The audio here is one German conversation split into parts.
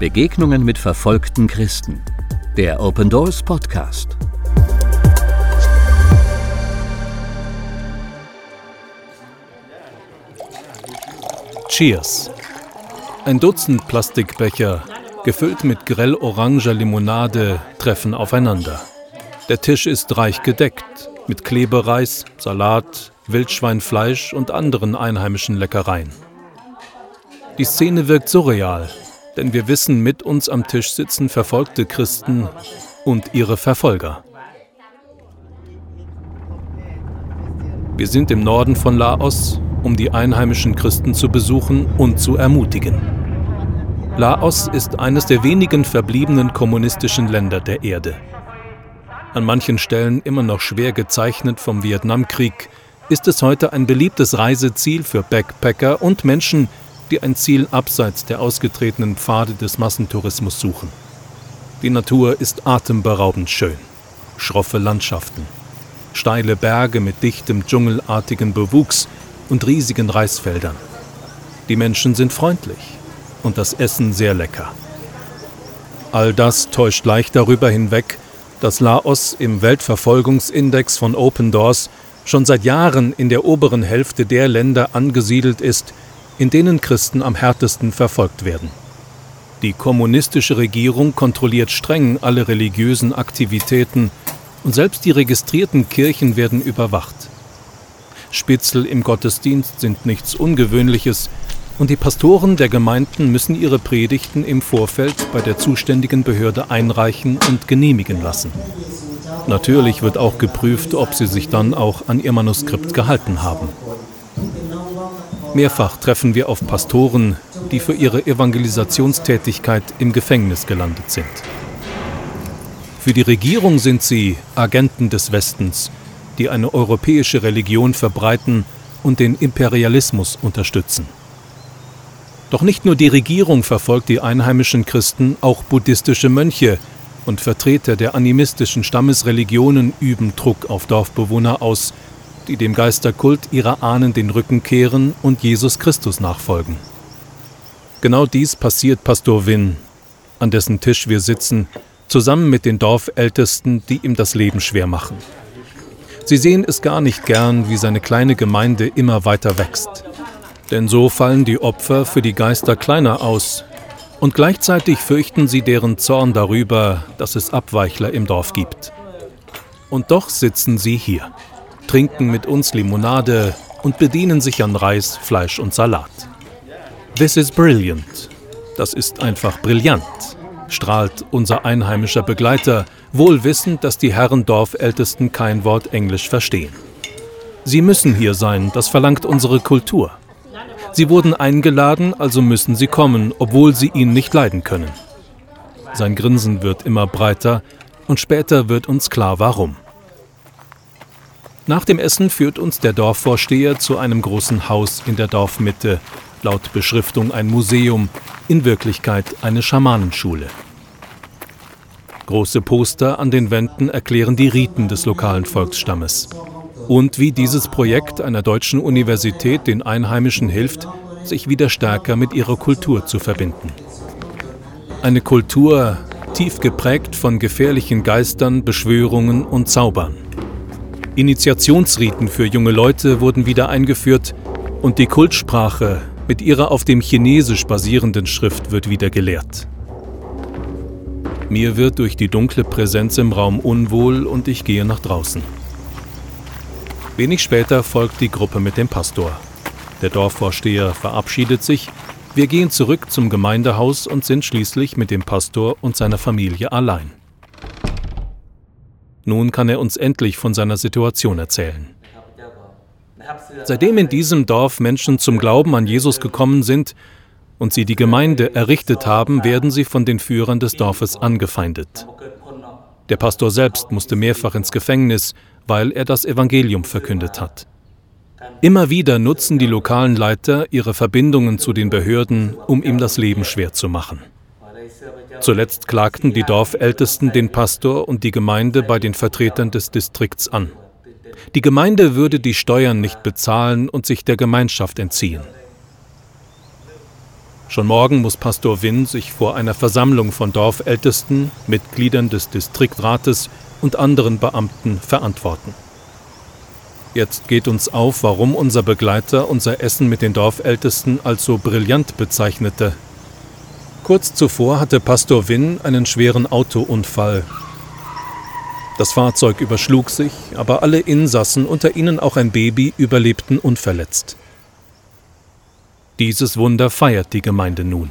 Begegnungen mit verfolgten Christen. Der Open Doors Podcast. Cheers. Ein Dutzend Plastikbecher, gefüllt mit grell-oranger Limonade, treffen aufeinander. Der Tisch ist reich gedeckt mit Klebereis, Salat, Wildschweinfleisch und anderen einheimischen Leckereien. Die Szene wirkt surreal, denn wir wissen, mit uns am Tisch sitzen verfolgte Christen und ihre Verfolger. Wir sind im Norden von Laos, um die einheimischen Christen zu besuchen und zu ermutigen. Laos ist eines der wenigen verbliebenen kommunistischen Länder der Erde. An manchen Stellen immer noch schwer gezeichnet vom Vietnamkrieg, ist es heute ein beliebtes Reiseziel für Backpacker und Menschen, die ein Ziel abseits der ausgetretenen Pfade des Massentourismus suchen. Die Natur ist atemberaubend schön. Schroffe Landschaften, steile Berge mit dichtem dschungelartigen Bewuchs und riesigen Reisfeldern. Die Menschen sind freundlich und das Essen sehr lecker. All das täuscht leicht darüber hinweg, dass Laos im Weltverfolgungsindex von Open Doors schon seit Jahren in der oberen Hälfte der Länder angesiedelt ist, in denen Christen am härtesten verfolgt werden. Die kommunistische Regierung kontrolliert streng alle religiösen Aktivitäten und selbst die registrierten Kirchen werden überwacht. Spitzel im Gottesdienst sind nichts Ungewöhnliches und die Pastoren der Gemeinden müssen ihre Predigten im Vorfeld bei der zuständigen Behörde einreichen und genehmigen lassen. Natürlich wird auch geprüft, ob sie sich dann auch an ihr Manuskript gehalten haben. Mehrfach treffen wir auf Pastoren, die für ihre Evangelisationstätigkeit im Gefängnis gelandet sind. Für die Regierung sind sie Agenten des Westens, die eine europäische Religion verbreiten und den Imperialismus unterstützen. Doch nicht nur die Regierung verfolgt die einheimischen Christen, auch buddhistische Mönche und Vertreter der animistischen Stammesreligionen üben Druck auf Dorfbewohner aus, die dem Geisterkult ihrer Ahnen den Rücken kehren und Jesus Christus nachfolgen. Genau dies passiert Pastor Win, an dessen Tisch wir sitzen, zusammen mit den Dorfältesten, die ihm das Leben schwer machen. Sie sehen es gar nicht gern, wie seine kleine Gemeinde immer weiter wächst. Denn so fallen die Opfer für die Geister kleiner aus, und gleichzeitig fürchten sie deren Zorn darüber, dass es Abweichler im Dorf gibt. Und doch sitzen sie hier trinken mit uns Limonade und bedienen sich an Reis, Fleisch und Salat. This is brilliant. Das ist einfach brillant, strahlt unser einheimischer Begleiter, wohl wissend, dass die Herren Dorfältesten kein Wort Englisch verstehen. Sie müssen hier sein, das verlangt unsere Kultur. Sie wurden eingeladen, also müssen sie kommen, obwohl sie ihn nicht leiden können. Sein Grinsen wird immer breiter und später wird uns klar, warum. Nach dem Essen führt uns der Dorfvorsteher zu einem großen Haus in der Dorfmitte, laut Beschriftung ein Museum, in Wirklichkeit eine Schamanenschule. Große Poster an den Wänden erklären die Riten des lokalen Volksstammes und wie dieses Projekt einer deutschen Universität den Einheimischen hilft, sich wieder stärker mit ihrer Kultur zu verbinden. Eine Kultur tief geprägt von gefährlichen Geistern, Beschwörungen und Zaubern. Initiationsriten für junge Leute wurden wieder eingeführt und die Kultsprache mit ihrer auf dem Chinesisch basierenden Schrift wird wieder gelehrt. Mir wird durch die dunkle Präsenz im Raum unwohl und ich gehe nach draußen. Wenig später folgt die Gruppe mit dem Pastor. Der Dorfvorsteher verabschiedet sich, wir gehen zurück zum Gemeindehaus und sind schließlich mit dem Pastor und seiner Familie allein. Nun kann er uns endlich von seiner Situation erzählen. Seitdem in diesem Dorf Menschen zum Glauben an Jesus gekommen sind und sie die Gemeinde errichtet haben, werden sie von den Führern des Dorfes angefeindet. Der Pastor selbst musste mehrfach ins Gefängnis, weil er das Evangelium verkündet hat. Immer wieder nutzen die lokalen Leiter ihre Verbindungen zu den Behörden, um ihm das Leben schwer zu machen. Zuletzt klagten die Dorfältesten den Pastor und die Gemeinde bei den Vertretern des Distrikts an. Die Gemeinde würde die Steuern nicht bezahlen und sich der Gemeinschaft entziehen. Schon morgen muss Pastor Winn sich vor einer Versammlung von Dorfältesten, Mitgliedern des Distriktrates und anderen Beamten verantworten. Jetzt geht uns auf, warum unser Begleiter unser Essen mit den Dorfältesten als so brillant bezeichnete. Kurz zuvor hatte Pastor Winn einen schweren Autounfall. Das Fahrzeug überschlug sich, aber alle Insassen, unter ihnen auch ein Baby, überlebten unverletzt. Dieses Wunder feiert die Gemeinde nun.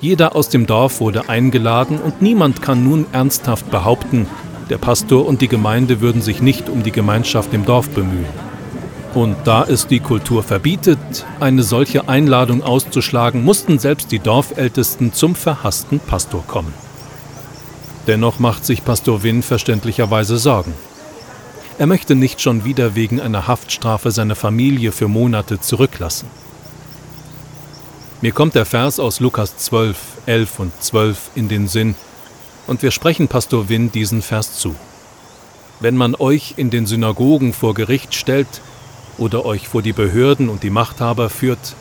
Jeder aus dem Dorf wurde eingeladen und niemand kann nun ernsthaft behaupten, der Pastor und die Gemeinde würden sich nicht um die Gemeinschaft im Dorf bemühen. Und da es die Kultur verbietet, eine solche Einladung auszuschlagen, mussten selbst die Dorfältesten zum verhassten Pastor kommen. Dennoch macht sich Pastor Winn verständlicherweise Sorgen. Er möchte nicht schon wieder wegen einer Haftstrafe seine Familie für Monate zurücklassen. Mir kommt der Vers aus Lukas 12, 11 und 12 in den Sinn, und wir sprechen Pastor Winn diesen Vers zu. Wenn man euch in den Synagogen vor Gericht stellt oder euch vor die Behörden und die Machthaber führt,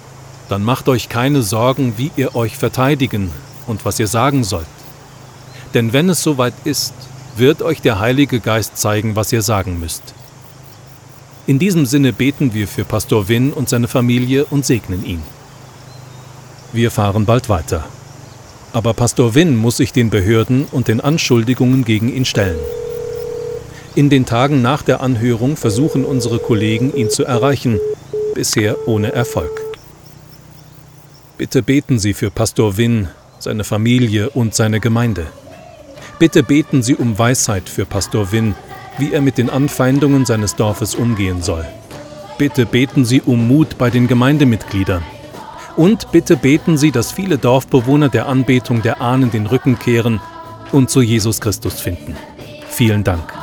dann macht euch keine Sorgen, wie ihr euch verteidigen und was ihr sagen sollt. Denn wenn es soweit ist, wird euch der Heilige Geist zeigen, was ihr sagen müsst. In diesem Sinne beten wir für Pastor Winn und seine Familie und segnen ihn. Wir fahren bald weiter. Aber Pastor Winn muss sich den Behörden und den Anschuldigungen gegen ihn stellen. In den Tagen nach der Anhörung versuchen unsere Kollegen, ihn zu erreichen, bisher ohne Erfolg. Bitte beten Sie für Pastor Winn, seine Familie und seine Gemeinde. Bitte beten Sie um Weisheit für Pastor Winn, wie er mit den Anfeindungen seines Dorfes umgehen soll. Bitte beten Sie um Mut bei den Gemeindemitgliedern. Und bitte beten Sie, dass viele Dorfbewohner der Anbetung der Ahnen den Rücken kehren und zu Jesus Christus finden. Vielen Dank.